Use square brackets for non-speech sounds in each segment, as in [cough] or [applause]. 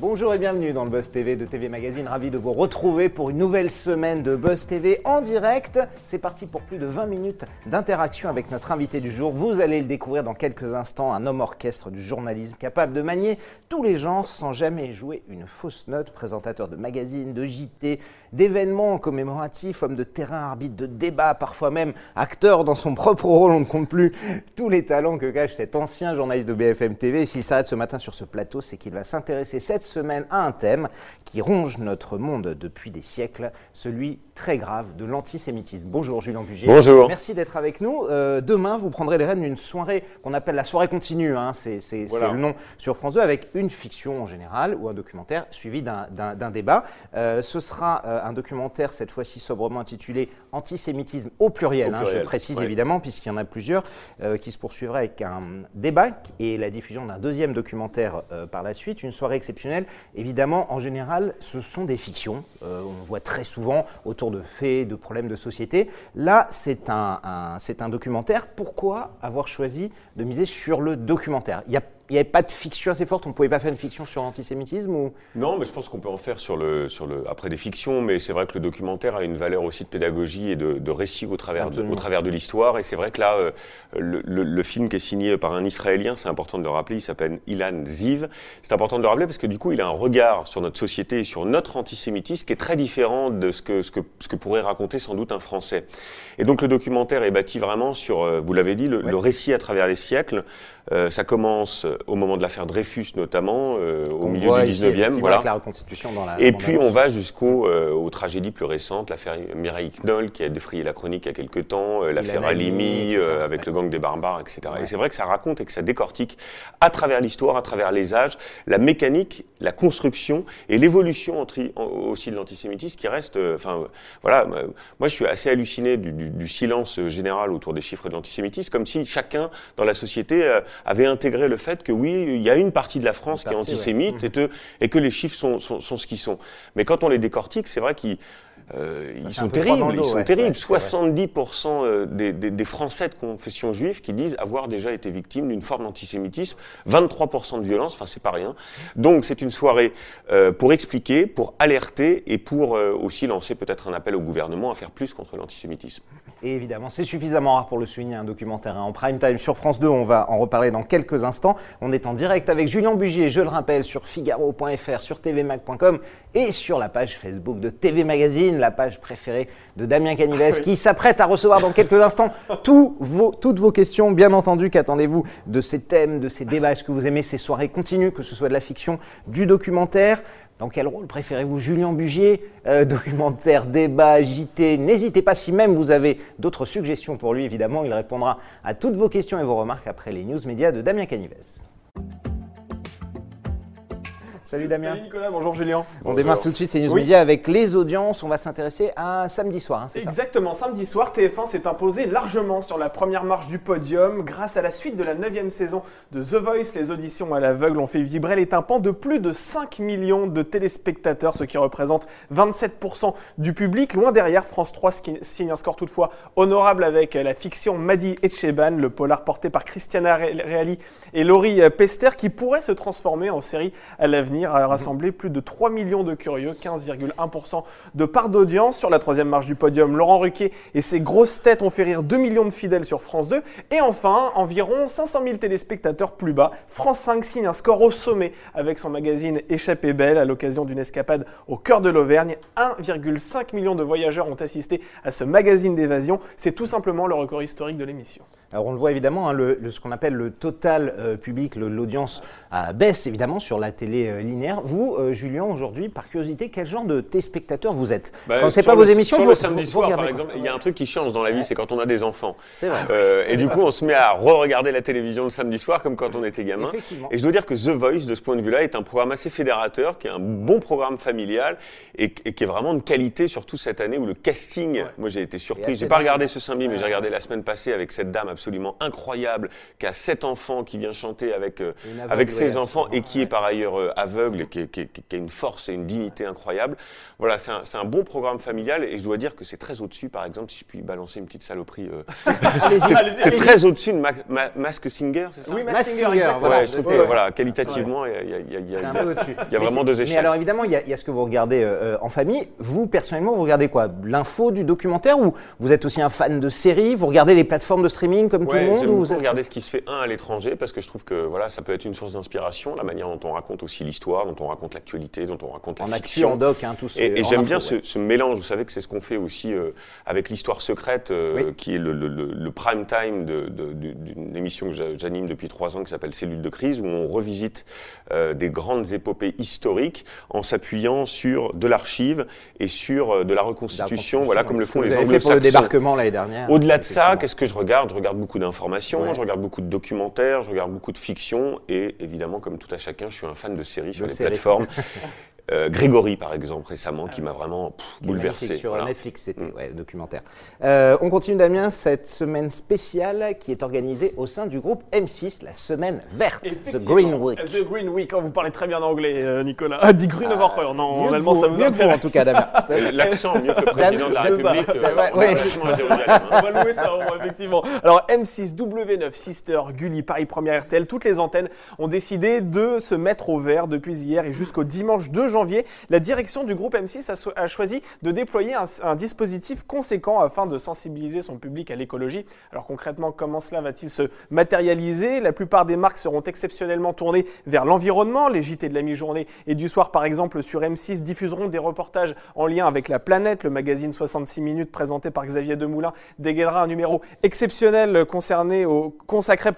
Bonjour et bienvenue dans le Buzz TV de TV Magazine. Ravi de vous retrouver pour une nouvelle semaine de Buzz TV en direct. C'est parti pour plus de 20 minutes d'interaction avec notre invité du jour. Vous allez le découvrir dans quelques instants, un homme orchestre du journalisme capable de manier tous les genres sans jamais jouer une fausse note. Présentateur de magazines, de JT, d'événements commémoratifs, homme de terrain, arbitre de débat, parfois même acteur dans son propre rôle. On ne compte plus tous les talents que cache cet ancien journaliste de BFM TV. S'il s'arrête ce matin sur ce plateau, c'est qu'il va s'intéresser cette semaine à un thème qui ronge notre monde depuis des siècles, celui très grave de l'antisémitisme. Bonjour Julien Bugier. Bonjour. Merci d'être avec nous. Euh, demain, vous prendrez les rênes d'une soirée qu'on appelle la soirée continue, hein. c'est Voilà. le nom sur France 2, avec une fiction en général ou un documentaire suivi d'un- débat. Euh, ce sera euh, un documentaire, cette fois-ci sobrement intitulé Antisémitisme au pluriel, Au hein, je précise ouais. évidemment, puisqu'il y en a plusieurs, qui se poursuivra avec un débat et la diffusion d'un deuxième documentaire par la suite, une soirée exceptionnelle. Évidemment, en général, ce sont des fictions. On voit très souvent autour de faits, de problèmes de société. Là, c'est un, un- documentaire. Pourquoi avoir choisi de miser sur le documentaire? Il y a- il n'y avait pas de fiction assez forte, on ne pouvait pas faire une fiction sur l'antisémitisme ou... Non, mais je pense qu'on peut en faire sur le, sur le, après des fictions, mais c'est vrai que le documentaire a une valeur aussi de pédagogie et de, de récit au travers de, Absolument. au travers de l'histoire. Et c'est vrai que là, euh, le, le- le film qui est signé par un Israélien, c'est important de le rappeler, il s'appelle Ilan Ziv. C'est important de le rappeler parce que du coup, il a un regard sur notre société et sur notre antisémitisme qui est très différent de ce que, ce que, ce que pourrait raconter sans doute un Français. Et donc le documentaire est bâti vraiment sur, euh, vous l'avez dit, le, Ouais. le récit à travers les siècles. Euh, ça commence au moment de l'affaire Dreyfus notamment, euh, au milieu voit du ici, 19e. effectivement, Voilà. Avec la reconstitution dans la Et puis on va jusqu'au euh, aux tragédies plus récentes, l'affaire Mireille Knoll qui a défrayé la chronique il y a quelques temps, euh, l'affaire euh, avec le gang des barbares, etc. Ouais. Et c'est vrai que ça raconte et que ça décortique à travers l'histoire, à travers les âges, la mécanique, la construction et l'évolution aussi de l'antisémitisme qui reste. Enfin voilà, moi je suis assez halluciné du, du- du silence général autour des chiffres de l'antisémitisme, comme si chacun dans la société avait intégré le fait que oui, il y a une partie de la France qui est ouais. antisémite et, que- et que les chiffres sont, sont, sont ce qu'ils sont. Mais quand on les décortique, c'est vrai qu'ils euh, ils sont terribles. dos, Ils sont ouais. terribles. Ouais, c'est vrai. 70% euh, des, des- des Français de confession juive qui disent avoir déjà été victimes d'une forme d'antisémitisme. 23% de violence, enfin c'est pas rien. Donc c'est une soirée euh, pour expliquer, pour alerter et pour euh, aussi lancer peut-être un appel au gouvernement à faire plus contre l'antisémitisme. Et évidemment, c'est suffisamment rare pour le souligner, un documentaire hein, en prime time sur France 2. On va en reparler dans quelques instants. On est en direct avec Julien Bugier, je le rappelle, sur figaro.fr, sur tvmag.com et sur la page Facebook de TV Magazine, la page préférée de Damien Canives, qui s'apprête à recevoir dans quelques instants vos, toutes vos questions. Bien entendu, qu'attendez-vous de ces thèmes, de ces débats? Est-ce que vous aimez ces soirées continues, que ce soit de la fiction, du documentaire? Dans quel rôle préférez-vous Julien Bugier Euh, Documentaire, débat, JT N'hésitez pas, si même vous avez d'autres suggestions pour lui, évidemment, il répondra à toutes vos questions et vos remarques après les news médias de Damien Canives. Salut Damien. Salut Nicolas, bonjour Julien. On démarre tout de suite ces news Oui. médias avec les audiences. On va s'intéresser à samedi soir, hein, c'est ça Exactement, samedi soir, TF1 s'est imposé largement sur la première marche du podium grâce à la suite de la 9 saison de The Voice. Les auditions à l'aveugle ont fait vibrer les tympans de plus de 5 millions de téléspectateurs, ce qui représente 27% du public. Loin derrière, France 3 ski- signe un score toutefois honorable avec la fiction Madi Etcheban, le polar porté par Christiana Re- Reali et Laurie Pester, qui pourrait se transformer en série à l'avenir, a rassemblé plus de 3 millions de curieux, 15,1% de part d'audience. Sur la troisième marche du podium, Laurent Ruquier et ses grosses têtes ont fait rire 2 millions de fidèles sur France 2. Et enfin, environ 500 000 téléspectateurs plus bas, France 5 signe un score au sommet avec son magazine Échappée belle à l'occasion d'une escapade au cœur de l'Auvergne. 1,5 million de voyageurs ont assisté à ce magazine d'évasion. C'est tout simplement le record historique de l'émission. Alors on le voit évidemment, hein, ce qu'on appelle le total euh, public, l'audience euh, baisse évidemment sur la télé euh, linéaire. Vous, euh, Julien, aujourd'hui, par curiosité, quel genre de téléspectateur vous êtes Bah, Quand c'est pas vos émissions, Sur vous, le samedi vous- vous soir, par exemple, il y a un truc qui change dans la vie, c'est quand on a des enfants. C'est vrai. Euh, et du coup, on se met à re-regarder la télévision le samedi soir, comme quand on était gamin. Et je dois dire que The Voice, de ce point de vue-là, est un programme assez fédérateur, qui est un bon programme familial et, et qui est vraiment de qualité, surtout cette année où le casting, moi j'ai été surpris. J'ai pas regardé ce samedi, mais j'ai regardé la semaine passée avec cette dame absolument incroyable qui a sept enfants, qui vient chanter avec, euh, avec ses enfants et qui est par ailleurs euh, aveugle aveugle et qui, qui- qui- qui a une force et une dignité incroyable. Voilà, c'est un, bon programme familial et je dois dire que c'est très au-dessus, par exemple, si je puis balancer une petite saloperie. euh, [laughs] c'est- très au-dessus de Ma- Ma- Mask Singer, c'est ça? Oui, Mask Singer, voilà. Ouais, je trouve que voilà, qualitativement, il y a- y y y y vraiment deux échelles. Mais alors évidemment, il y, a, il y a ce que vous regardez euh, en famille. Vous, personnellement, vous regardez quoi? L'info du documentaire ou vous êtes aussi un fan de séries? Vous regardez les plateformes de streaming comme tout le monde j'aime ou vous êtes- regarder ce qui se fait un à l'étranger parce que je trouve que voilà, ça peut être une source d'inspiration, la manière dont on raconte aussi l'histoire, dont on raconte l'actualité, dont on raconte la En fiction. action, en doc, hein, tout ce- Et, et j'aime bien ce, ce mélange. Vous savez que c'est ce qu'on fait aussi euh, avec l'histoire secrète, euh, Oui. qui est le, le- le- le prime time d'une émission que j'a- j'anime depuis trois ans qui s'appelle Cellule de crise, où on revisite euh, des grandes épopées historiques en s'appuyant sur de l'archive et sur de la reconstitution, voilà, comme le font les fait pour le anglo-saxons. débarquement l'année dernière. Au-delà de ça, qu'est-ce que je regarde? Je regarde beaucoup d'informations, Ouais. je regarde beaucoup de documentaires, je regarde beaucoup de fiction et évidemment, comme tout à chacun, je suis un fan de séries sur les plateformes. [laughs] Euh, Grégory, par exemple, récemment, qui m'a vraiment pff, bouleversé. Sur voilà. Netflix, c'était Mm. ouais, documentaire. Euh, on continue, Damien, cette semaine spéciale qui est organisée au sein du groupe M6, la semaine verte, The. Green Week. The Green Week. Oh, vous parlez très bien anglais, euh, Nicolas. Ah, [laughs] dit Green Woche. Non, en allemand, vous, ça vous mieux que vous, en intéresse. tout cas, Damien. [laughs] L'accent mieux que le président de la. République. euh, on hein. [laughs] On va louer ça, on- effectivement. Alors, M6, W9, Sister, Gulli, Paris Première RTL, toutes les antennes ont décidé de se mettre au vert depuis hier et jusqu'au dimanche 2 janvier. La direction du groupe M6 a, choisi de déployer un, dispositif conséquent afin de sensibiliser son public à l'écologie. Alors, concrètement, comment cela va-t-il se matérialiser? La plupart des marques seront exceptionnellement tournées vers l'environnement. Les JT de la mi-journée et du soir, par exemple, sur M6, diffuseront des reportages en lien avec la planète. Le magazine 66 minutes présenté par Xavier Demoulin dégainera un numéro exceptionnel consacré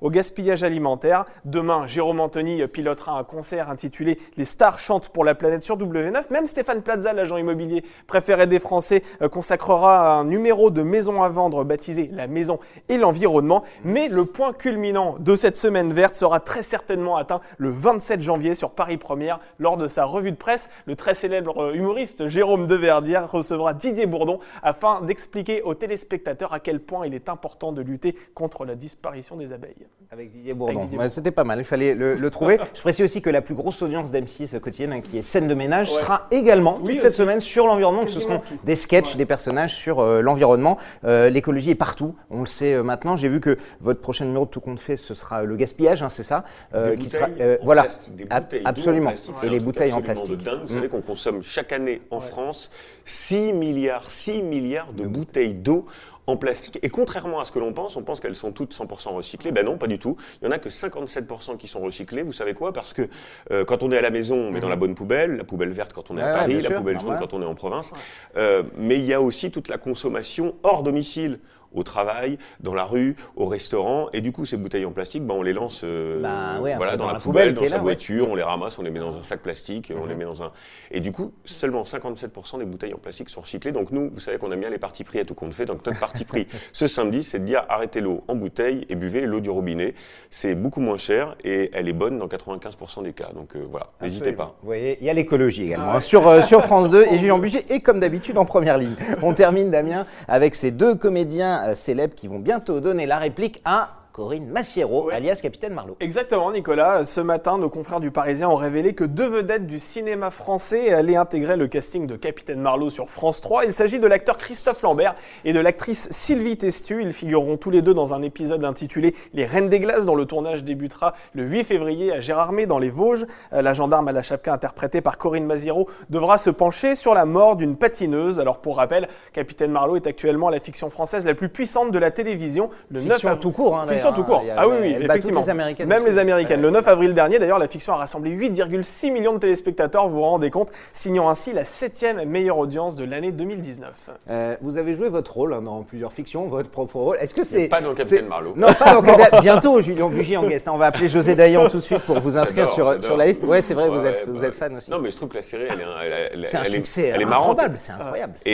au gaspillage alimentaire. Demain, Jérôme Anthony pilotera un concert intitulé Les stars chantent pour la planète sur W9. Même Stéphane Plaza, l'agent immobilier préféré des Français, euh, consacrera un numéro de maison à vendre baptisé La maison et l'environnement. Mais le point culminant de cette semaine verte sera très certainement atteint le 27 janvier sur Paris Première lors de sa revue de presse. Le très célèbre euh, humoriste Jérôme Deverdière recevra Didier Bourdon afin d'expliquer aux téléspectateurs à quel point il est important de lutter contre la disparition des abeilles. Avec Didier Bourdon. C'était pas mal, il fallait le, le trouver. Je précise aussi que la plus grosse audience d'M6 quotidienne, hein, qui est scène de ménage, Ouais. sera également Oui, toute cette semaine sur l'environnement. que Ce seront des sketchs, Ouais. des personnages sur euh, l'environnement. Euh, L'écologie est partout, on le sait euh, maintenant. J'ai vu que votre prochain numéro de Tout compte fait, ce sera le gaspillage, hein, c'est ça? Des qui sera, en voilà, des bouteilles en absolument. Et les bouteilles en de plastique. dingue. Vous Mm. savez qu'on consomme chaque année en France 6 milliards, 6 milliards de bouteilles d'eau en plastique. Et contrairement à ce que l'on pense, on pense qu'elles sont toutes 100% recyclées. Ben non, pas du tout. Il y en a que 57% qui sont recyclés. Vous savez quoi? Parce que euh, quand on est à la maison, on met dans la bonne poubelle, la poubelle verte quand on est Ouais, à Paris, la sûr, poubelle jaune quand on est en province. Euh, mais il y a aussi toute la consommation hors domicile au travail, dans la rue, au restaurant, et du coup ces bouteilles en plastique, ben, on les lance euh, Bah ouais, voilà, dans dans, la poubelle dans sa là, ouais. voiture, on les ramasse, on les met dans un sac plastique, on les met dans un... Et du coup, seulement 57% des bouteilles en plastique sont recyclées. Donc nous, vous savez qu'on aime bien les parties pris à tout compte fait. Donc notre parti pris [laughs] ce samedi, c'est de dire arrêtez l'eau en bouteille et buvez l'eau du robinet. C'est beaucoup moins cher et elle est bonne dans 95% des cas. Donc euh, voilà, n'hésitez pas. Vous voyez, il y a l'écologie également Ah ouais. hein, sur, euh, sur [laughs] France 2 et Julien Buget est comme d'habitude en première ligne. On termine Damien avec ces deux comédiens célèbres qui vont bientôt donner la réplique à Corinne Massiero, Ouais. alias Capitaine Marlowe. Exactement, Nicolas. Ce matin, nos confrères du Parisien ont révélé que deux vedettes du cinéma français allaient intégrer le casting de Capitaine Marlowe sur France 3. Il s'agit de l'acteur Christophe Lambert et de l'actrice Sylvie Testu. Ils figureront tous les deux dans un épisode intitulé Les Reines des Glaces, dont le tournage débutera le 8 février à Gérardmer, dans les Vosges. La gendarme à la chapka, interprétée par Corinne Maziero, devra se pencher sur la mort d'une patineuse. Alors, pour rappel, Capitaine Marlowe est actuellement la fiction française la plus puissante de la télévision. Le 9 Fiction avril- tout court, hein, Fiction tout court. Ah oui, oui, effectivement. les Américaines Même les Américaines. Le 9 avril dernier, d'ailleurs, la fiction a rassemblé 8,6 millions de téléspectateurs, vous vous rendez compte, signant ainsi la septième meilleure audience de l'année 2019. Euh, vous avez joué votre rôle hein, dans plusieurs fictions, votre propre rôle. Est-ce que c'est Pas dans Capitaine c'est- Marlowe. Non, pas dans [laughs] Capitaine. Bientôt, Julien Bugier en guest. On va appeler José Dayan tout de suite pour vous inscrire sur, la liste. Ouais, c'est vrai, vous êtes, ouais, vous êtes fan aussi. Non, mais je trouve que la série, elle est, elle- elle- c'est un elle est- succès elle est marrante. improbable, c'est incroyable. Et,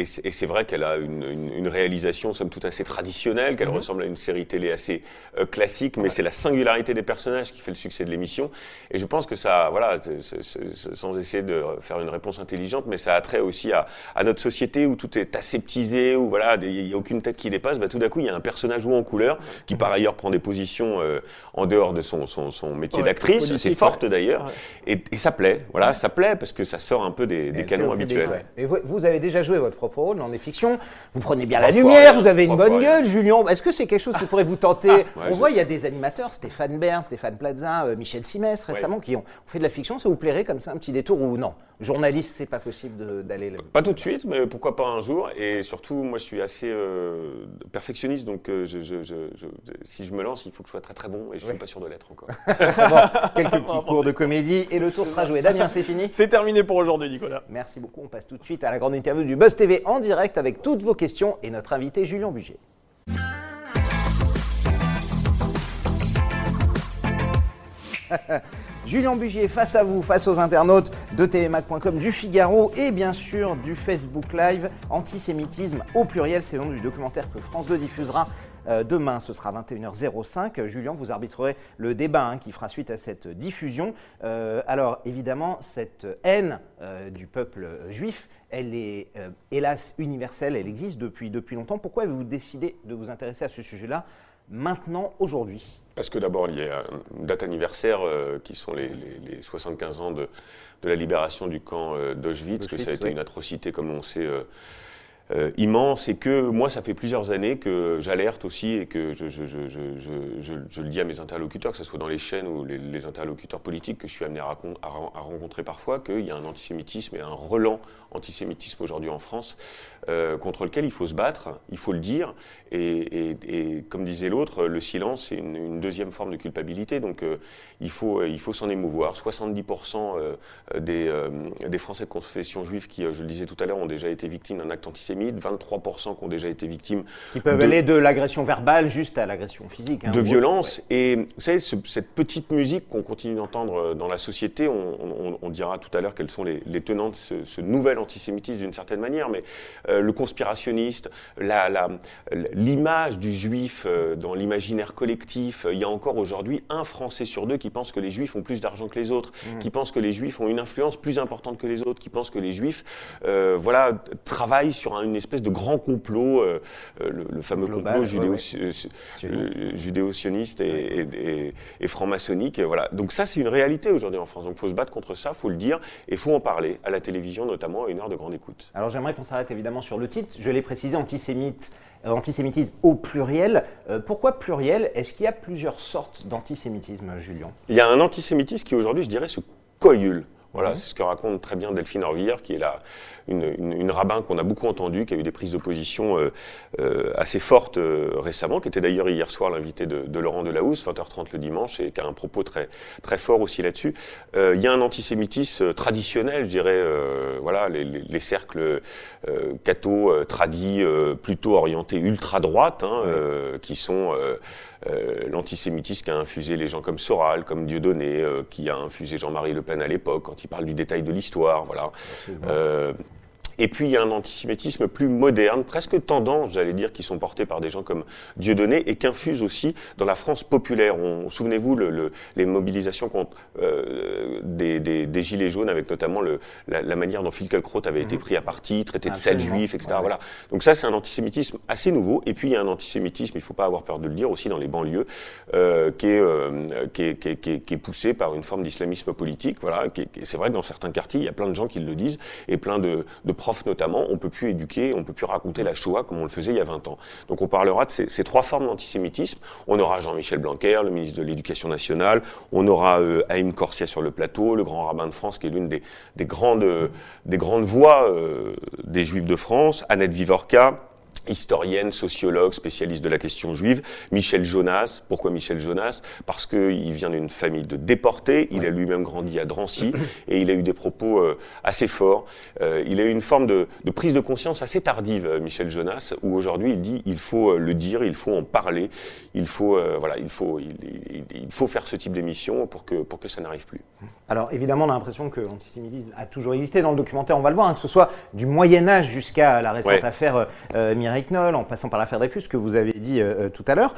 et- et c'est vrai qu'elle a une, une- une réalisation, somme toute, assez traditionnelle, qu'elle ressemble à une série série télé assez euh, classique, mais c'est la singularité des personnages qui fait le succès de l'émission. Et je pense que ça, voilà, sans essayer de faire une réponse intelligente, mais ça a trait aussi à, notre société où tout est aseptisé, où voilà, il n'y a aucune tête qui dépasse. Bah, tout d'un coup, il y a un personnage haut en couleur qui par ailleurs prend des positions euh, en dehors de son, son, son métier d'actrice, c'est forte d'ailleurs, et, et, ça plaît. Voilà, ça plaît parce que ça sort un peu des, des canons habituels. Et vous, vous, avez déjà joué votre propre rôle dans des fictions. Vous prenez bien la lumière, vous avez une bonne gueule, Julien. Est-ce que c'est quelque chose qui pourrait vous tenter On voit, il y a des animateurs, Stéphane Bern, Stéphane Plaza, euh, Michel Simès récemment, qui ont fait de la fiction. Ça vous plairait comme ça un petit détour ou non? Journaliste, c'est pas possible d'aller. Pas tout de suite, mais pourquoi pas un jour. Et surtout, moi, je suis assez euh, perfectionniste, donc euh, je, si je me lance, il faut que je sois très très bon, et je suis pas sûr de l'être encore. [laughs] quelques [laughs] petits cours de comédie et le tour sera joué. Damien, c'est fini C'est terminé pour aujourd'hui, Nicolas. Merci beaucoup. On passe tout de suite à la grande interview du Buzz TV en direct avec toutes vos questions et notre invité Julien Buget. [laughs] Julien Bugier face à vous, face aux internautes de tvmac.com, du Figaro et bien sûr du Facebook Live. Antisémitisme au pluriel, c'est le nom du documentaire que France 2 diffusera euh, demain, ce sera 21h05. Julien, vous arbitrerez le débat hein, qui fera suite à cette diffusion. Euh, alors, évidemment, cette haine euh, du peuple juif, elle est hélas universelle, elle existe depuis, depuis longtemps. Pourquoi avez-vous décidé de vous intéresser à ce sujet-là maintenant, aujourd'hui? Parce que d'abord, il y a une date anniversaire qui sont les, 75 ans de, la libération du camp d'Auschwitz, que ça a été une atrocité, comme on sait euh, immense et que moi, ça fait plusieurs années que j'alerte aussi et que je, le dis à mes interlocuteurs, que ce soit dans les chaînes ou les, interlocuteurs politiques que je suis amené à, rencontrer parfois, qu'il y a un antisémitisme et un relan antisémitisme aujourd'hui en France euh, contre lequel il faut se battre, il faut le dire. Et, comme disait l'autre, le silence, c'est une, deuxième forme de culpabilité. Donc euh, il faut il faut s'en émouvoir. 70% des, des Français de confession juive qui, je le disais tout à l'heure, ont déjà été victimes d'un acte antisémite 23% qui ont déjà été victimes. Qui peuvent aller de l'agression verbale juste à l'agression physique. Hein, de violence. Et vous savez, cette petite musique qu'on continue d'entendre euh, dans la société, on, dira tout à l'heure quels sont les, tenants de ce, nouvel antisémitisme d'une certaine manière, mais euh, le conspirationniste, l'image du juif euh, dans l'imaginaire collectif, il y a encore aujourd'hui un Français sur deux qui pense que les juifs ont plus d'argent que les autres, mmh. qui pense que les juifs ont une influence plus importante que les autres, qui pense que les juifs voilà, travaillent sur un une espèce de grand complot, euh, euh, le, fameux complot euh, judéo-sioniste et, franc-maçonnique. Voilà. Donc ça, c'est une réalité aujourd'hui en France. Donc il faut se battre contre ça, il faut le dire, et il faut en parler à la télévision, notamment à une heure de grande écoute. Alors j'aimerais qu'on s'arrête évidemment sur le titre. Je l'ai précisé, antisémite antisémitisme au pluriel. pourquoi pluriel? Est-ce qu'il y a plusieurs sortes d'antisémitisme, Julien? Il y a un antisémitisme qui aujourd'hui, je dirais, se coyule. Voilà, c'est ce que raconte très bien Delphine Orvillère, qui est la, une, rabbin qu'on a beaucoup entendu, qui a eu des prises de position euh, euh, assez fortes euh, récemment, qui était d'ailleurs hier soir l'invité de, de, Laurent Delahousse, 20h30 le dimanche, et qui a un propos très, très fort aussi là-dessus. Il y a un antisémitisme traditionnel, je dirais, voilà, les, cercles catho tradis, plutôt orientés ultra-droite, hein, qui sont l'antisémitisme qui a infusé les gens comme Soral, comme Dieudonné, qui a infusé Jean-Marie Le Pen à l'époque, quand il parle du détail de l'histoire, voilà. Et puis il y a un antisémitisme plus moderne, presque tendance, j'allais dire, qui sont portés par des gens comme Dieudonné et qu'infuse aussi dans la France populaire. Souvenez-vous le, les mobilisations contre euh, des, des, des, gilets jaunes, avec notamment le, la, la, manière dont Finkielkraut avait été mhm. pris à partie, traité de sel juif, etc. Voilà. Donc ça, c'est un antisémitisme assez nouveau. Et puis il y a un antisémitisme, il ne faut pas avoir peur de le dire, aussi dans les banlieues, euh, qui, est, euh, qui, est, qui, est, qui, est, poussé par une forme d'islamisme politique. Voilà. C'est vrai que dans certains quartiers, il y a plein de gens qui le disent et plein de, de notamment, on peut plus éduquer, on peut plus raconter la Shoah comme on le faisait il y a 20 ans. Donc on parlera de ces, trois formes d'antisémitisme. On aura Jean-Michel Blanquer, le ministre de l'Éducation nationale, on aura euh, Haïm Corsia sur le plateau, le grand rabbin de France qui est l'une des, grandes, des grandes voix euh, des Juifs de France, Annette Vivorca, historienne, sociologue, spécialiste de la question juive, Michel Jonas. Pourquoi Michel Jonas? Parce qu'il vient d'une famille de déportés, il a lui-même grandi à Drancy [clears throat] et il a eu des propos euh, assez forts. Euh, il a eu une forme de, prise de conscience assez tardive, euh, Michel Jonas, où aujourd'hui il dit il faut le dire, il faut en parler, il faut, voilà, il faut, il, faut faire ce type d'émission pour que, pour que ça n'arrive plus. Alors évidemment, on a l'impression que l'antisémitisme a toujours existé dans le documentaire, on va le voir, hein, que ce soit du Moyen-Âge jusqu'à la récente affaire Myriam En passant par l'affaire Dreyfus, que vous avez dit tout à l'heure,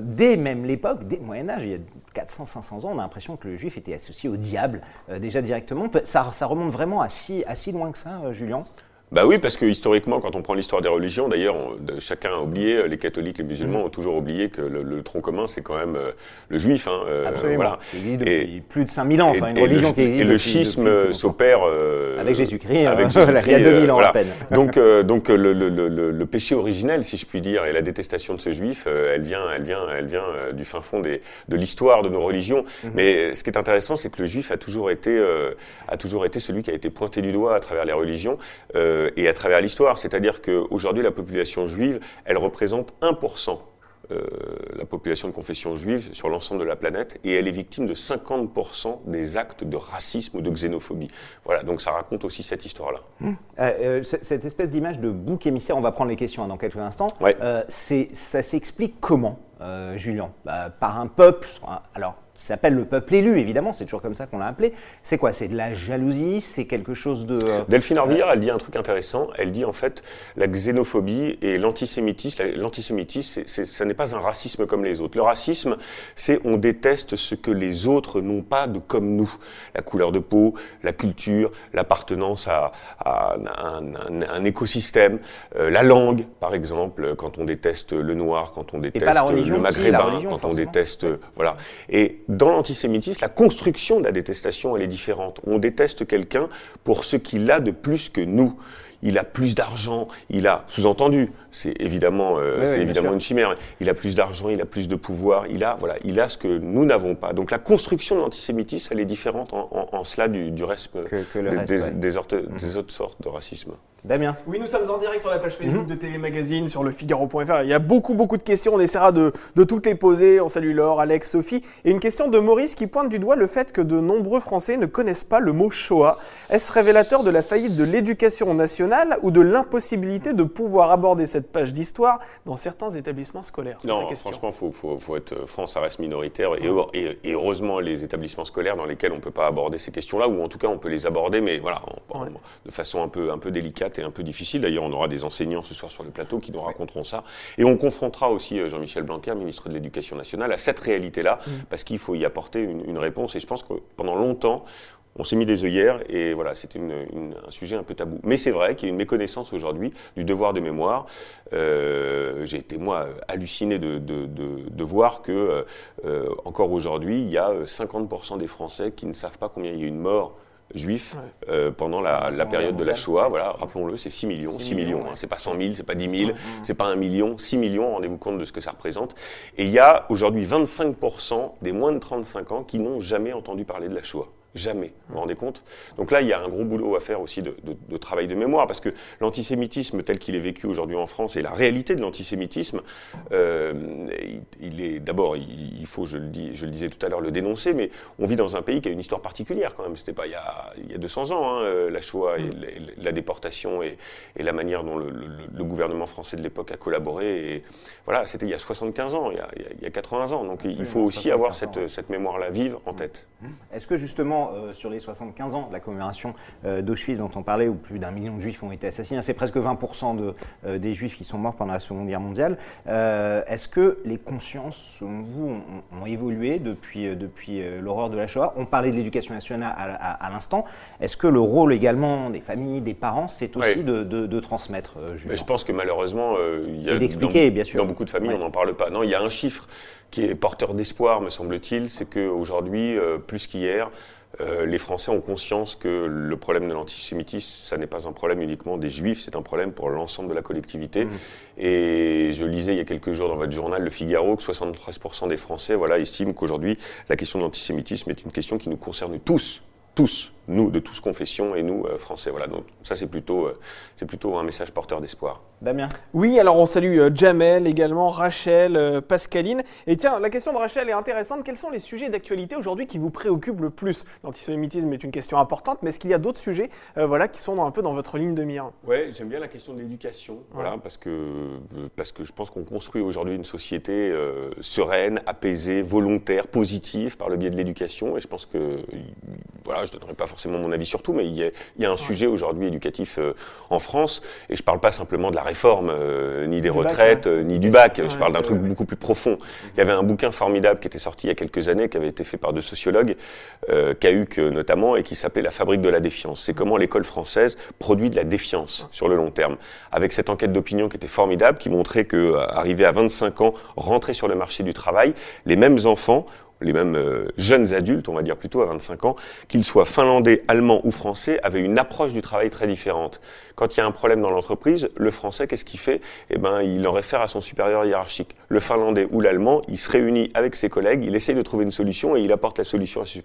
dès même l'époque, dès le Moyen-Âge, il y a 400-500 ans, on a l'impression que le juif était associé au diable déjà directement. Ça, remonte vraiment à si loin que ça, Julien? Bah oui, parce que historiquement, quand on prend l'histoire des religions, d'ailleurs, chacun a oublié, euh, les catholiques, les musulmans ont toujours oublié que le, tronc commun, c'est quand même euh, le juif. Hein, euh, Absolument. Voilà. Qui existe depuis plus de 5000 ans, enfin une religion qui existe. Et le schisme s'opère. avec Jésus-Christ, Jésus [laughs] il y a 2000 ans à peine. [laughs] Donc, donc le, le, péché originel, si je puis dire, et la détestation de ces juifs, elle vient, elle vient, elle vient du fin fond des, de l'histoire de nos religions. Mhm. Mais ce qui est intéressant, c'est que le juif a toujours été, a toujours été celui qui a été pointé du doigt à travers les religions. Euh, et à travers l'histoire. C'est-à-dire qu'aujourd'hui, la population juive, elle représente 1%. Euh, la population de confession juive sur l'ensemble de la planète et elle est victime de 50% des actes de racisme ou de xénophobie. Voilà, donc ça raconte aussi cette histoire-là. Mmh. Euh, cette espèce d'image de bouc émissaire, on va prendre les questions hein, dans quelques instants, ça s'explique comment, Julien? Bah, Par un peuple, alors s'appelle le peuple élu, évidemment, c'est toujours comme ça qu'on l'a appelé. C'est quoi? C'est de la jalousie? C'est quelque chose de... Euh, Delphine Orvillard, elle dit un truc intéressant. Elle dit en fait la xénophobie et l'antisémitisme. L'antisémitisme, ça n'est pas un racisme comme les autres. Le racisme, c'est on déteste ce que les autres n'ont pas de comme nous. La couleur de peau, la culture, l'appartenance à, un, écosystème, euh, la langue, par exemple, quand on déteste le noir, quand on déteste le maghrébin, quand on déteste... Voilà. Et dans l'antisémitisme, la construction de la détestation, elle est différente. On déteste quelqu'un pour ce qu'il a de plus que nous. Il a plus d'argent, il a, sous-entendu, c'est évidemment, euh, c'est évidemment une chimère, il a plus d'argent, il a plus de pouvoir, il a, voilà, il a ce que nous n'avons pas. Donc la construction de l'antisémitisme, elle est différente en, cela du, reste, des, autres, des autres sortes de racisme. Damien Oui, nous sommes en direct sur la page Facebook mhm. de TV Magazine, sur le Figaro.fr. Il y a beaucoup, beaucoup de questions. On essaiera de, toutes les poser. On salue Laure, Alex, Sophie. Et une question de Maurice qui pointe du doigt le fait que de nombreux Français ne connaissent pas le mot Shoah. Est-ce révélateur de la faillite de l'éducation nationale ou de l'impossibilité de pouvoir aborder cette page d'histoire dans certains établissements scolaires Non, franchement, il faut, être franc, ça reste minoritaire. Et, heureusement, les établissements scolaires dans lesquels on ne peut pas aborder ces questions-là, ou en tout cas, on peut les aborder, mais voilà, de façon un peu, un peu délicate un peu difficile. D'ailleurs, on aura des enseignants ce soir sur le plateau qui nous raconteront ça. Et on confrontera aussi euh, Jean-Michel Blanquer, ministre de l'Éducation nationale, à cette réalité-là, mm. parce qu'il faut y apporter une, réponse. Et je pense que pendant longtemps, on s'est mis des œillères et voilà, c'était un sujet un peu tabou. Mais c'est vrai qu'il y a une méconnaissance aujourd'hui du devoir de mémoire. Euh, j'ai été, moi, halluciné de, voir que, euh, encore aujourd'hui, il y a 50% des Français qui ne savent pas combien il y a une mort juifs euh, pendant la, période de la Shoah. Voilà, rappelons-le, c'est 6 millions. 6, millions, hein. c'est pas 100 000, c'est pas 10 000, c'est pas 1 million, 6 millions, rendez-vous compte de ce que ça représente. Et il y a aujourd'hui 25% des moins de 35 ans qui n'ont jamais entendu parler de la Shoah. Jamais. Vous vous rendez compte? Donc là, il y a un gros boulot à faire aussi de, travail de mémoire, parce que l'antisémitisme tel qu'il est vécu aujourd'hui en France et la réalité de l'antisémitisme, euh, il, est d'abord, il, faut, je le, dis, je le disais tout à l'heure, le dénoncer, mais on vit dans un pays qui a une histoire particulière quand même. C'était pas il y, a, il y a 200 ans, hein, euh, la Shoah et mm. la, déportation et, la manière dont le, gouvernement français de l'époque a collaboré. Et, voilà, c'était il y a 75 ans, il y a, il y a 80 ans. Donc il faut aussi avoir cette, cette mémoire-là vive en tête. Est-ce que justement, euh, sur les 75 ans de la commémoration euh, d'Auschwitz dont on parlait, où plus d'un million de juifs ont été assassinés, c'est presque 20% de, euh, des juifs qui sont morts pendant la Seconde Guerre mondiale. Est-ce que les consciences, selon vous, ont, évolué depuis, depuis l'horreur de la Shoah? On parlait de l'éducation nationale à, l'instant. Est-ce que le rôle également des familles, des parents, c'est aussi de, transmettre Je pense que malheureusement, il y a d'expliquer, bien sûr. dans beaucoup de familles, on n'en parle pas. Non, il y a un chiffre qui est porteur d'espoir, me semble-t-il, c'est qu'aujourd'hui, plus qu'hier, euh, les Français ont conscience que le problème de l'antisémitisme, ça n'est pas un problème uniquement des Juifs, c'est un problème pour l'ensemble de la collectivité. Mmh. Et je lisais il y a quelques jours dans votre journal Le Figaro que 73% des Français voilà, estiment qu'aujourd'hui, la question de l'antisémitisme est une question qui nous concerne tous, tous nous, de tous confessions, et nous, euh, Français. Voilà, donc ça, c'est plutôt, euh, c'est plutôt un message porteur d'espoir. Damien? Oui, alors on salue euh, Jamel également, Rachel, Pascaline. Et tiens, la question de Rachel est intéressante. Quels sont les sujets d'actualité aujourd'hui qui vous préoccupent le plus? L'antisémitisme est une question importante, mais est-ce qu'il y a d'autres sujets voilà, qui sont un peu dans votre ligne de mire? Oui, j'aime bien la question de l'éducation, voilà, parce, que, parce que je pense qu'on construit aujourd'hui une société sereine, apaisée, volontaire, positive par le biais de l'éducation, et je pense que voilà, je donnerai pas forcément mon avis sur tout, mais il y a, il y a un sujet aujourd'hui éducatif euh, en France, et je parle pas simplement de la réforme, euh, ni des Du bac, retraites, ouais. euh, ni du bac. Ouais, je parle d'un truc beaucoup plus profond. Il y avait un bouquin formidable qui était sorti il y a quelques années, qui avait été fait par deux sociologues, euh, Cahuc euh, notamment, et qui s'appelait La fabrique de la défiance. C'est comment l'école française produit de la défiance sur le long terme. Avec cette enquête d'opinion qui était formidable, qui montrait que, arrivé à 25 ans, rentrer sur le marché du travail, les mêmes enfants les mêmes euh, jeunes adultes, on va dire plutôt à 25 ans, qu'ils soient finlandais, allemands ou français, avaient une approche du travail très différente. Quand il y a un problème dans l'entreprise, le français, qu'est-ce qu'il fait? Eh ben, il en réfère à son supérieur hiérarchique. Le finlandais ou l'allemand, il se réunit avec ses collègues, il essaye de trouver une solution et il apporte la solution à, su-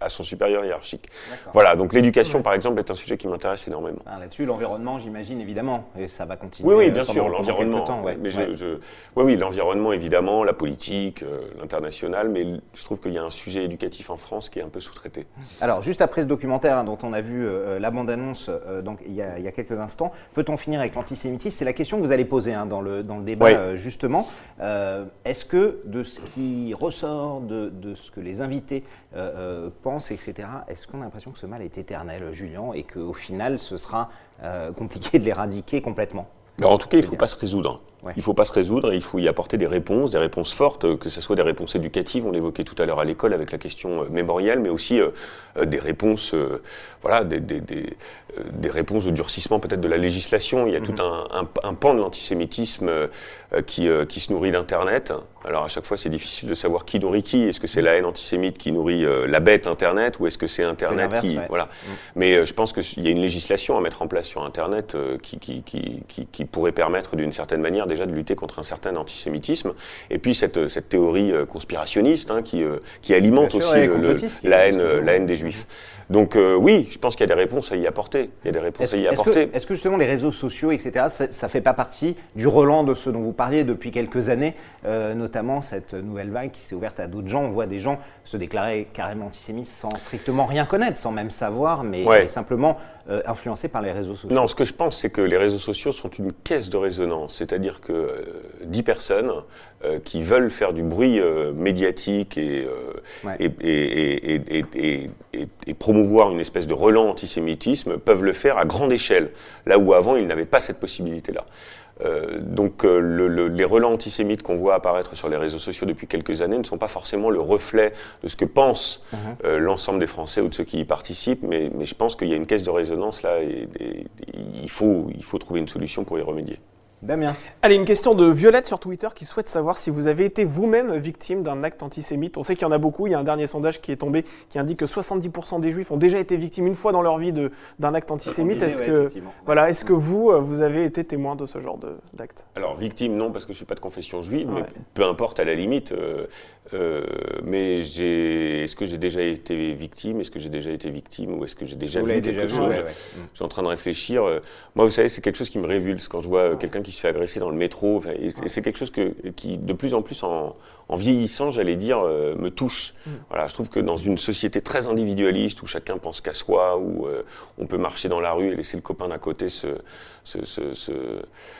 à son supérieur hiérarchique. Voilà, donc l'éducation, par exemple, est un sujet qui m'intéresse énormément. Ah, Là-dessus, l'environnement, j'imagine, évidemment, et ça va continuer. Oui, oui, euh, bien sûr, l'environnement. ouais. Ouais. je- oui, oui, l'environnement, évidemment, la politique, euh, l'international, mais je trouve qu'il y a un sujet éducatif en France qui est un peu sous-traité. Alors, juste après ce documentaire hein, dont on a vu euh, la bande-annonce euh, donc, il, y a, il y a quelques instants, peut-on finir avec l'antisémitisme? C'est la question que vous allez poser hein, dans, le, dans le débat, euh, justement. Euh, Est-ce que de ce qui ressort, de, de ce que les invités euh, euh, pensent, etc., est-ce qu'on a l'impression que ce mal est éternel, Julien, et qu'au final, ce sera euh, compliqué de l'éradiquer complètement? Mais en tout cas, il ne faut bien. pas se résoudre. Ouais. Il ne faut pas se résoudre, il faut y apporter des réponses, des réponses fortes, euh, que ce soit des réponses éducatives, on l'évoquait tout à l'heure à l'école avec la question euh, mémorielle, mais aussi euh, des réponses, euh, voilà, des, des, des, euh, des réponses au durcissement peut-être de la législation. Il y a tout un, un, un pan de l'antisémitisme qui, qui se nourrit d'Internet. Alors à chaque fois, c'est difficile de savoir qui nourrit qui. Est-ce que c'est la haine antisémite qui nourrit euh, la bête Internet, ou est-ce que c'est Internet qui, ouais. voilà. Mais euh, je pense qu'il y a une législation à mettre en place sur Internet euh, qui, qui, qui, qui, qui pourrait permettre d'une certaine manière déjà de lutter contre un certain antisémitisme. Et puis cette, cette théorie conspirationniste hein, qui, alimente sûr, aussi le- le- la, haine, toujours. la haine des juifs. Donc oui, je pense qu'il y a des réponses à y apporter. Il y a des réponses Est-ce à y apporter. que, est-ce que justement les réseaux sociaux, etc., ça ne fait pas partie du relan de ce dont vous parliez depuis quelques années, euh, notamment cette nouvelle vague qui s'est ouverte à d'autres gens On voit des gens se déclarer carrément antisémites sans strictement rien connaître, sans même savoir, mais, Ouais. simplement euh, influencés par les réseaux sociaux. Non, ce que je pense, c'est que les réseaux sociaux sont une caisse de résonance. C'est-à-dire que euh, 10 personnes euh, qui veulent faire du bruit médiatique et, Ouais. et, promouvoir une espèce de relan antisémitisme peuvent le faire à grande échelle, là où avant ils n'avaient pas cette possibilité-là. Euh, donc euh, le- le- les relents antisémites qu'on voit apparaître sur les réseaux sociaux depuis quelques années ne sont pas forcément le reflet de ce que pense euh, l'ensemble des Français ou de ceux qui y participent, mais, mais je pense qu'il y a une caisse de résonance là et, et il, faut, il faut trouver une solution pour y remédier. Damien, Allez, une question de Violette sur Twitter qui souhaite savoir si vous avez été vous-même victime d'un acte antisémite. On sait qu'il y en a beaucoup. Il y a un dernier sondage qui est tombé qui indique que 70% des juifs ont déjà été victimes une fois dans leur vie d'un acte antisémite. On Est-ce que, voilà, vous, euh, vous avez été témoin de ce genre d'acte? Alors victime non parce que je suis pas de confession juive, mais peu importe à la limite. euh, euh, mais est-ce que j'ai déjà été victime? Est-ce que j'ai déjà été victime? Ou est-ce que j'ai déjà Vous vu quelque déjà vu, chose? ouais, ouais. Mm. Je suis en train de réfléchir. euh, Moi, vous savez, c'est quelque chose qui me révulse quand je vois euh, quelqu'un qui se fait agresser dans le métro. Et c'est quelque chose que, qui, de plus en plus, en, en vieillissant, j'allais dire, euh, me touche. Voilà, je trouve que dans une société très individualiste où chacun pense qu'à soi, où euh, on peut marcher dans la rue et laisser le copain d'à côté se, se, se, se,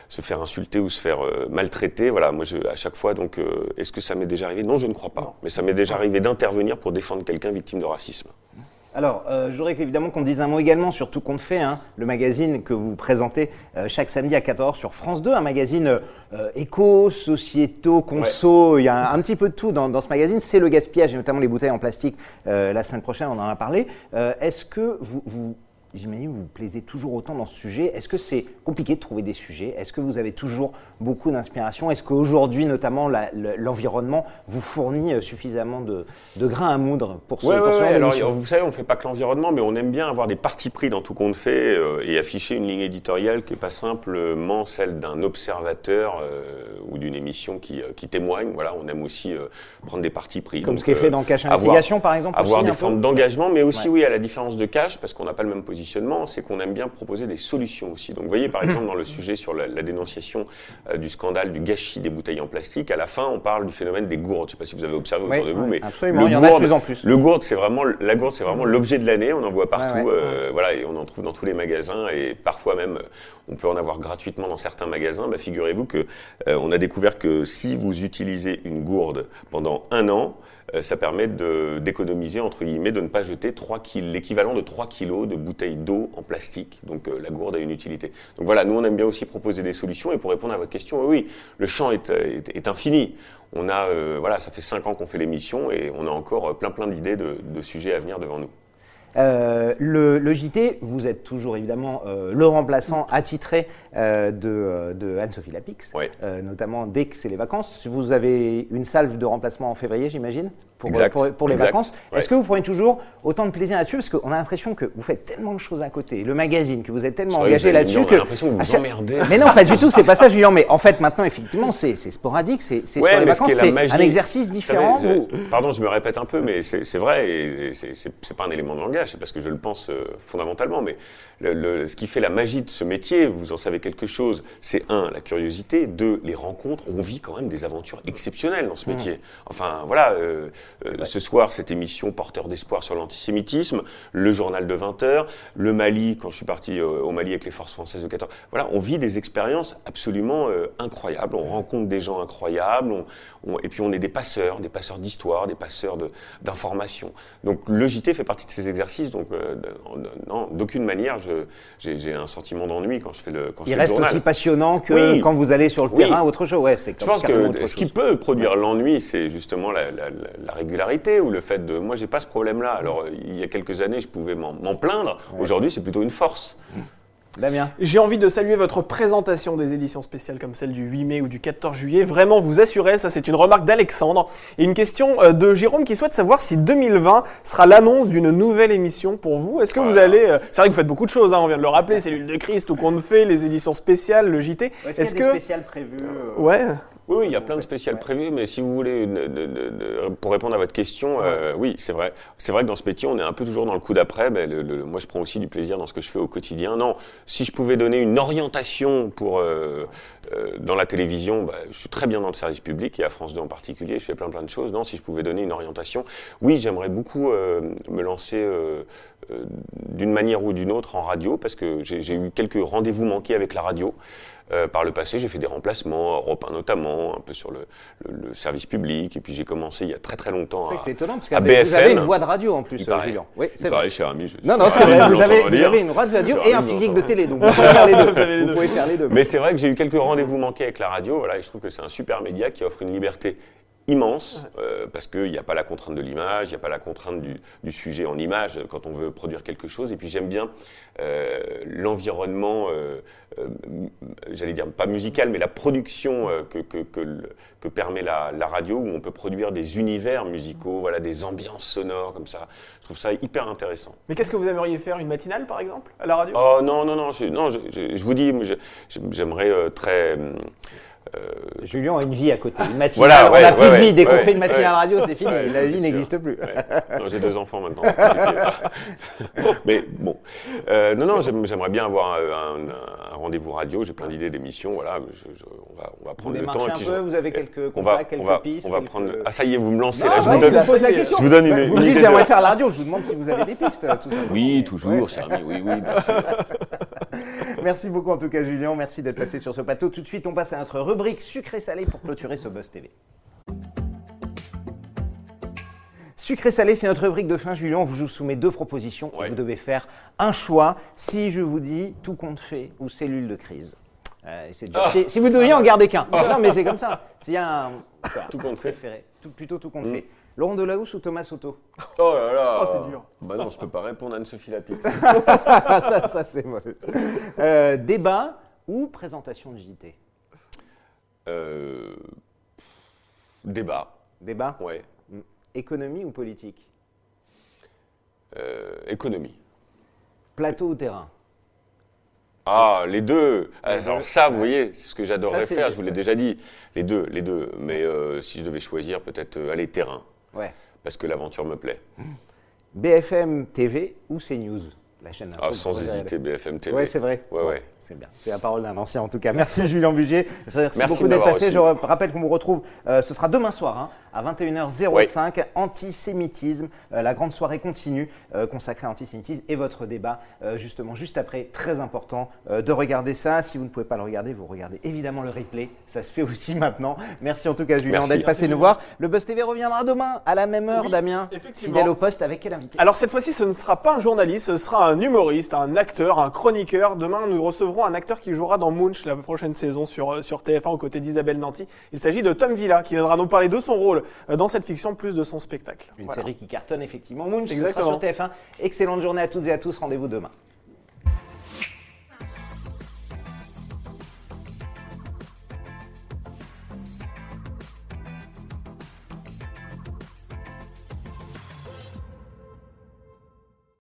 se faire insulter ou se faire euh, maltraiter. Voilà, moi, je, à chaque fois, donc, euh, est-ce que ça m'est déjà arrivé? Non, je ne crois pas. Mais ça m'est déjà arrivé d'intervenir pour défendre quelqu'un victime de racisme. Alors, euh, je voudrais évidemment qu'on dise un mot également sur Tout compte fait, hein, le magazine que vous présentez euh, chaque samedi à 14h sur France 2, un magazine euh, éco, sociétaux, conso, il y a un, un petit peu de tout dans, dans ce magazine. C'est le gaspillage et notamment les bouteilles en plastique. La semaine prochaine, on en a parlé. Est-ce que vous, vous J'imagine que vous vous plaisez toujours autant dans ce sujet. Est-ce que c'est compliqué de trouver des sujets? Est-ce que vous avez toujours beaucoup d'inspiration? Est-ce qu'aujourd'hui, notamment, l'environnement vous fournit euh, suffisamment de, de grains à moudre pour ce, Ouais, pour ouais, ce ouais. genre Alors, d'émission vous savez, on fait pas que l'environnement, mais on aime bien avoir des partis pris dans tout compte fait euh, et afficher une ligne éditoriale qui est pas simplement celle d'un observateur euh, ou d'une émission qui, euh, qui témoigne. Voilà, on aime aussi prendre des partis pris. Comme Donc, ce qui est fait dans avoir- Investigation, par exemple avoir aussi, des formes d'engagement, mais aussi, oui, à la différence de cash, parce qu'on n'a pas le même positionnement, c'est qu'on aime bien proposer des solutions aussi. Donc, vous voyez, par exemple, dans le sujet sur la, la dénonciation euh, du scandale du gâchis des bouteilles en plastique, à la fin, on parle du phénomène des gourdes. Je ne sais pas si vous avez observé Oui, autour de vous, mais absolument, le il y en a de gourde- plus en plus. Le gourde, c'est vraiment la gourde, c'est vraiment l'objet de l'année. On en voit partout, Ouais, ouais. euh, voilà, et on en trouve dans tous les magasins et parfois même, on peut en avoir gratuitement dans certains magasins. Bah, figurez-vous que euh, on a découvert que si vous utilisez une gourde pendant un an, euh, ça permet d'économiser, entre guillemets, de ne pas jeter 3 kil- l'équivalent de 3 kilos de bouteilles d'eau en plastique. Donc euh, la gourde a une utilité. Donc voilà, nous on aime bien aussi proposer des solutions. Et pour répondre à votre question, oui, le champ est, infini. On a, voilà, ça fait 5 ans qu'on fait l'émission et on a encore plein plein d'idées de sujets à venir devant nous. Euh, le, le JT, vous êtes toujours évidemment euh, le remplaçant attitré euh, de, de Anne-Sophie Lapix, notamment dès que c'est les vacances. Vous avez une salve de remplacement en février, j'imagine, pour, Exact. pour, pour les Exact. vacances. Ouais. Est-ce que vous prenez toujours autant de plaisir là-dessus? Parce qu'on a l'impression que vous faites tellement de choses à côté, le magazine, que vous êtes tellement que engagé là-dessus on a que. l'impression que vous vous emmerdez. Mais non, pas du tout, c'est pas ça, Julien. Mais en fait, maintenant, effectivement, c'est sporadique, c'est Ouais, sur les vacances, c'est magie- un exercice différent. savez, pardon, je me répète un peu, mais c'est vrai, et c'est pas un élément de langage, c'est parce que je le pense euh, fondamentalement. Mais le- le- ce qui fait la magie de ce métier, vous en savez quelque chose, c'est un, la curiosité, deux, les rencontres. On vit quand même des aventures exceptionnelles dans ce métier. Enfin, voilà, euh, euh, ce soir, cette émission porteur d'espoir sur l'antisémitisme, le journal de 20h, le Mali, quand je suis parti euh, au Mali avec les forces françaises de 14. Voilà, on vit des expériences absolument euh, incroyables. On rencontre des gens incroyables, on- on- et puis on est des passeurs, des passeurs d'histoire, des passeurs de- d'informations. Donc le JT fait partie de ces exercices. Donc euh, de- d'aucune manière, je- j'ai un sentiment d'ennui quand je fais le quand je Il le reste journal. aussi passionnant que Oui. quand vous allez sur le Oui. terrain, autre chose. Ouais, Je pense que ce qui peut produire l'ennui, c'est justement la, la- la- la régularité ou le fait de. Moi, j'ai pas ce problème-là. Alors, il y a quelques années, je pouvais m'en m'en plaindre. Aujourd'hui, c'est plutôt une force. Damien. J'ai envie de saluer votre présentation des éditions spéciales comme celle du 8 mai ou du 14 juillet. Vraiment, vous assurez, ça c'est une remarque d'Alexandre. Et une question euh, de Jérôme qui souhaite savoir si 2020 sera l'annonce d'une nouvelle émission pour vous. Est-ce que vous allez... euh, c'est vrai que vous faites beaucoup de choses, hein, on vient de le rappeler, Cellule de Christ, tout compte fait, les éditions spéciales, le JT. Est-ce qu'il y a des spéciales prévues euh, Ouais. Oui, oui, il y a plein de spéciales prévues, mais si vous voulez, une- de- de- de- pour répondre à votre question, euh, oui, c'est vrai. C'est vrai que dans ce métier, on est un peu toujours dans le coup d'après. Ben, le- le- moi, je prends aussi du plaisir dans ce que je fais au quotidien. Non, si je pouvais donner une orientation pour euh, euh, dans la télévision, ben, je suis très bien dans le service public et à France 2 en particulier, je fais plein plein de choses. Non, si je pouvais donner une orientation, oui, j'aimerais beaucoup euh, me lancer. euh, euh, d'une manière ou d'une autre en radio, parce que j'ai eu quelques rendez-vous manqués avec la radio. Euh, par le passé, j'ai fait des remplacements, Europe 1 notamment, un peu sur le, le- le service public, et puis j'ai commencé il y a très très longtemps à, c'est étonnant parce que vous avez BFM. une voix de radio en plus, paraît. Julien. Oui, c'est vrai. cher ami. je- Non, non, c'est vrai. de Vous avez, vous une radio Je suis et un de physique de télé, donc [laughs] vous pouvez faire les deux. Vous pouvez faire les deux. Mais c'est vrai que j'ai eu quelques rendez-vous manqués avec la radio, voilà, et je trouve que c'est un super média qui offre une liberté immense, euh, parce qu'il n'y a pas la contrainte de l'image, il n'y a pas la contrainte du, du sujet en image quand on veut produire quelque chose. Et puis j'aime bien euh, l'environnement, euh, j'allais dire pas musical, mais la production que, que, que, le- que permet la, la radio, où on peut produire des univers musicaux, voilà, des ambiances sonores comme ça. Je trouve ça hyper intéressant. Mais qu'est-ce que vous aimeriez faire Une matinale par exemple À la radio? Oh non, non, non, je, non, je, je- je vous dis, j'aimerais très... hum, Julien a une vie à côté, une matinale. Voilà, on n'a plus ouais, de vie. Dès qu'on fait une matinale radio, c'est fini. La vie n'existe plus. Non, j'ai deux enfants maintenant. [laughs] Mais bon, Euh, non, non, j'aime- j'aimerais bien avoir euh, un, un rendez-vous radio. J'ai plein d'idées d'émissions. Voilà, je- je- on va, on va Vous prendre le temps. un puis peu, je- vous avez quelques on va, contacts, quelques on va, pistes. on va quelques- prendre. Ah, ça y est, vous me lancez Non, là. Je vous donne. pose la je vous donne une- Bah, Vous me dites j'aimerais faire la radio, je vous demande si vous avez des pistes. Oui, toujours, cher ami. Oui, oui, bien sûr. [laughs] Merci beaucoup en tout cas Julien, merci d'être [laughs] passé sur ce plateau. Tout de suite on passe à notre rubrique sucré-salé pour clôturer ce Buzz TV. Sucré-salé, c'est notre rubrique de fin, Julien. On vous soumet deux propositions et vous devez faire un choix. Si je vous dis tout compte fait ou cellule de crise. Euh, c'est dur. Ah. Si, si vous deviez en garder qu'un. Non, mais c'est comme ça. S'il y a un Tout compte fait. préféré, tout- plutôt tout compte Mm. fait. Laurent Delahousse ou Thomas Soto Oh là là. Oh, c'est dur. Bah non, je peux pas répondre à Anne-Sophie Lapix. [laughs] ça, ça, c'est mauvais. Euh, débat ou présentation de JT Euh, Débat. Débat Ouais. Économie ou politique Euh, économie. Plateau ou terrain Ah, les deux. Ah, Alors ça, vous voyez, c'est ce que j'adorerais faire. Je vous l'ai déjà dit. Les deux, les deux. Mais euh, si je devais choisir, peut-être euh, aller terrain, Ouais. parce que l'aventure me plaît. BFM TV ou CNews la chaîne Ah, sans hésiter, BFM TV. Ouais, c'est vrai. Ouais, ouais. C'est bien. C'est la parole d'un ancien en tout cas. Merci Julien Bugier. Merci, Merci beaucoup d'être passé. Je rappelle qu'on vous retrouve, euh, ce sera demain soir hein, à 21h05. Antisémitisme, euh, la grande soirée continue euh, consacrée à l'antisémitisme et votre débat euh, justement juste après. Très important euh, de regarder ça. Si vous ne pouvez pas le regarder, vous regardez évidemment le replay. Ça se fait aussi [laughs] maintenant. Merci en tout cas Julien d'être passé Merci, nous Julien. voir. Le Buzz TV reviendra demain à la même heure, Oui, Damien. effectivement. Fidèle au poste avec quel invité? Alors cette fois-ci, ce ne sera pas un journaliste, ce sera un humoriste, un acteur, un chroniqueur. Demain, nous recevrons un acteur qui jouera dans Munch la prochaine saison sur, euh, sur TF1 aux côtés d'Isabelle Nanty. Il s'agit de Tom Villa qui viendra nous parler de son rôle euh, dans cette fiction, plus de son spectacle. Une Voilà. série qui cartonne effectivement. Moon, ce sera sur TF1. Excellente journée à toutes et à tous. Rendez-vous demain.